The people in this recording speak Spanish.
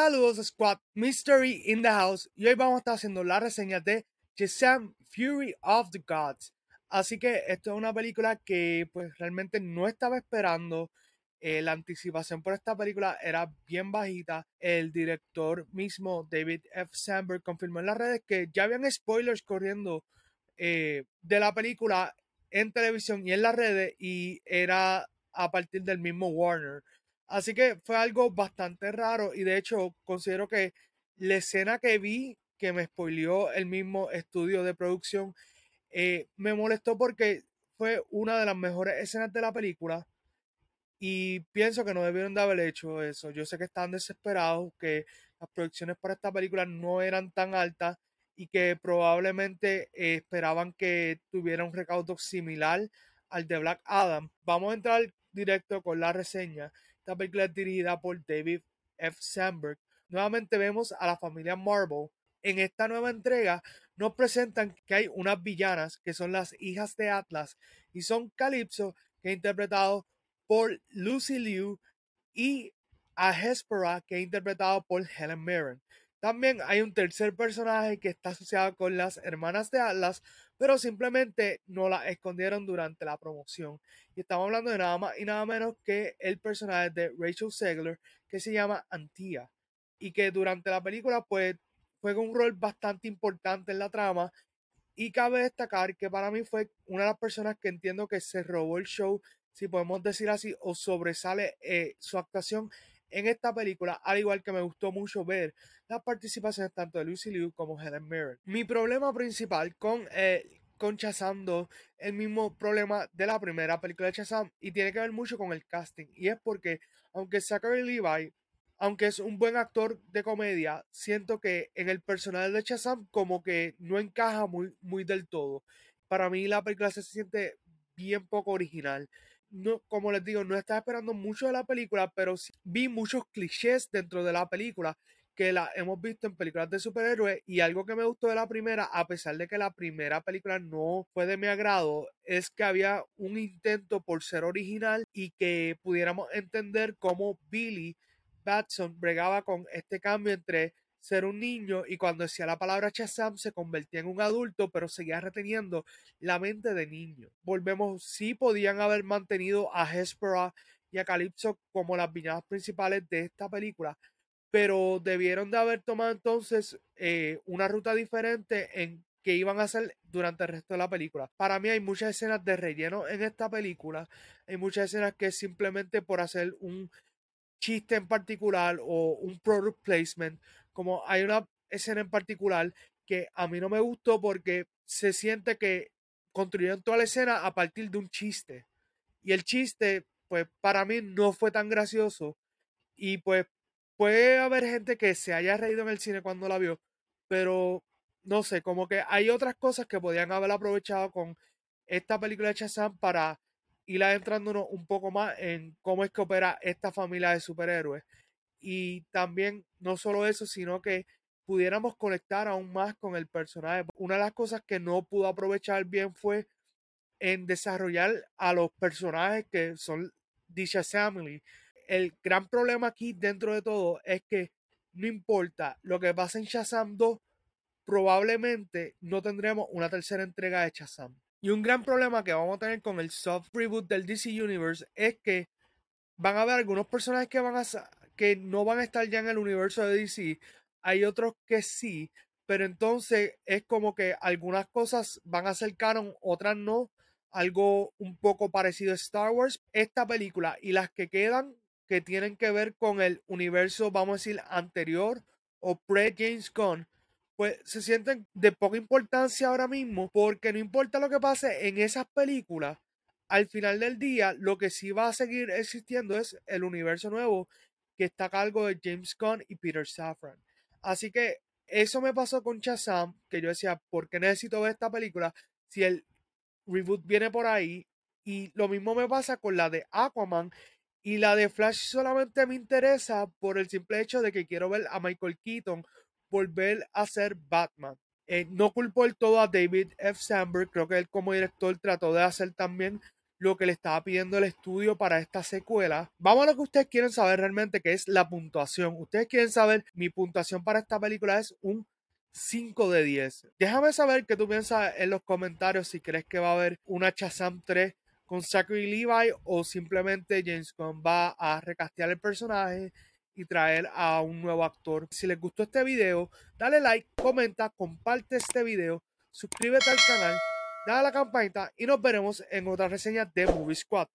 Saludos Squad, Mystery in the House y hoy vamos a estar haciendo la reseña de Shazam Fury of the Gods. Así que esto es una película que pues realmente no estaba esperando. Eh, la anticipación por esta película era bien bajita. El director mismo, David F. Sandberg, confirmó en las redes que ya habían spoilers corriendo eh, de la película en televisión y en las redes y era a partir del mismo Warner. Así que fue algo bastante raro y de hecho considero que la escena que vi que me spoileó el mismo estudio de producción eh, me molestó porque fue una de las mejores escenas de la película y pienso que no debieron de haber hecho eso. Yo sé que están desesperados, que las producciones para esta película no eran tan altas y que probablemente eh, esperaban que tuviera un recaudo similar al de Black Adam. Vamos a entrar directo con la reseña. Esta película es dirigida por David F. Sandberg. Nuevamente vemos a la familia Marvel. En esta nueva entrega nos presentan que hay unas villanas que son las hijas de Atlas y son Calypso, que es interpretado por Lucy Liu, y a Hespera, que es interpretado por Helen Mirren. También hay un tercer personaje que está asociado con las hermanas de Atlas, pero simplemente no la escondieron durante la promoción. Y estamos hablando de nada más y nada menos que el personaje de Rachel Segler, que se llama Antia, y que durante la película pues juega un rol bastante importante en la trama. Y cabe destacar que para mí fue una de las personas que entiendo que se robó el show, si podemos decir así, o sobresale eh, su actuación en esta película, al igual que me gustó mucho ver las participaciones tanto de Lucy Liu como Helen Mirren. Mi problema principal con, eh, con Shazam 2 el mismo problema de la primera película de Shazam y tiene que ver mucho con el casting y es porque aunque Zachary Levi aunque es un buen actor de comedia, siento que en el personaje de Shazam como que no encaja muy, muy del todo. Para mí la película se siente bien poco original. No, como les digo, no estaba esperando mucho de la película, pero vi muchos clichés dentro de la película que la hemos visto en películas de superhéroes y algo que me gustó de la primera, a pesar de que la primera película no fue de mi agrado, es que había un intento por ser original y que pudiéramos entender cómo Billy Batson bregaba con este cambio entre ser un niño y cuando decía la palabra Shazam se convertía en un adulto, pero seguía reteniendo la mente de niño. Volvemos, sí podían haber mantenido a Hespera y a Calypso como las villanas principales de esta película, pero debieron de haber tomado entonces eh, una ruta diferente en que iban a hacer durante el resto de la película. Para mí hay muchas escenas de relleno en esta película, hay muchas escenas que simplemente por hacer un chiste en particular o un product placement, como hay una escena en particular que a mí no me gustó porque se siente que construyeron toda la escena a partir de un chiste. Y el chiste, pues para mí no fue tan gracioso. Y pues puede haber gente que se haya reído en el cine cuando la vio, pero no sé, como que hay otras cosas que podían haber aprovechado con esta película de Shazam para ir adentrándonos un poco más en cómo es que opera esta familia de superhéroes. Y también no solo eso, sino que pudiéramos conectar aún más con el personaje. Una de las cosas que no pudo aprovechar bien fue en desarrollar a los personajes que son dicha family. El gran problema aquí dentro de todo es que no importa lo que pase en Shazam 2, probablemente no tendremos una tercera entrega de Shazam. Y un gran problema que vamos a tener con el soft reboot del DC Universe es que van a haber algunos personajes que van a que no van a estar ya en el universo de DC. Hay otros que sí, pero entonces es como que algunas cosas van a ser canon, otras no. Algo un poco parecido a Star Wars. Esta película y las que quedan que tienen que ver con el universo, vamos a decir, anterior o pre-James Gunn, pues se sienten de poca importancia ahora mismo, porque no importa lo que pase en esas películas, al final del día lo que sí va a seguir existiendo es el universo nuevo que está a cargo de James Gunn y Peter Safran. Así que eso me pasó con Shazam, que yo decía, ¿por qué necesito ver esta película si el reboot viene por ahí? Y lo mismo me pasa con la de Aquaman. Y la de Flash solamente me interesa por el simple hecho de que quiero ver a Michael Keaton volver a ser Batman. Eh, no culpo el todo a David F. Sandberg, creo que él como director trató de hacer también lo que le estaba pidiendo el estudio para esta secuela. Vamos a lo que ustedes quieren saber realmente, que es la puntuación. Ustedes quieren saber, mi puntuación para esta película es un 5 de 10. Déjame saber qué tú piensas en los comentarios si crees que va a haber una Shazam 3 con Zachary Levi o simplemente James Gunn va a recastear el personaje y traer a un nuevo actor. Si les gustó este video, dale like, comenta, comparte este video, suscríbete al canal, dale a la campanita y nos veremos en otra reseña de Movie Squad.